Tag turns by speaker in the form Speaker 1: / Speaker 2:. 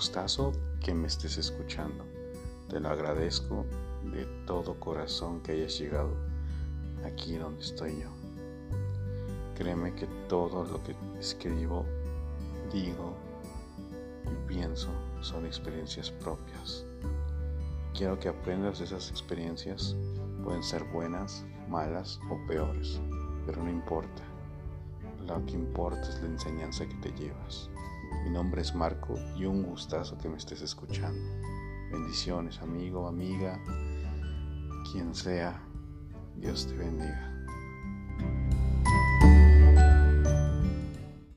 Speaker 1: gustazo que me estés escuchando. Te lo agradezco de todo corazón que hayas llegado aquí donde estoy yo. Créeme que todo lo que escribo, digo y pienso son experiencias propias. Quiero que aprendas esas experiencias. Pueden ser buenas, malas o peores, pero no importa. Lo que importa es la enseñanza que te llevas. Mi nombre es Marco y un gustazo que me estés escuchando. Bendiciones, amigo, amiga, quien sea. Dios te bendiga.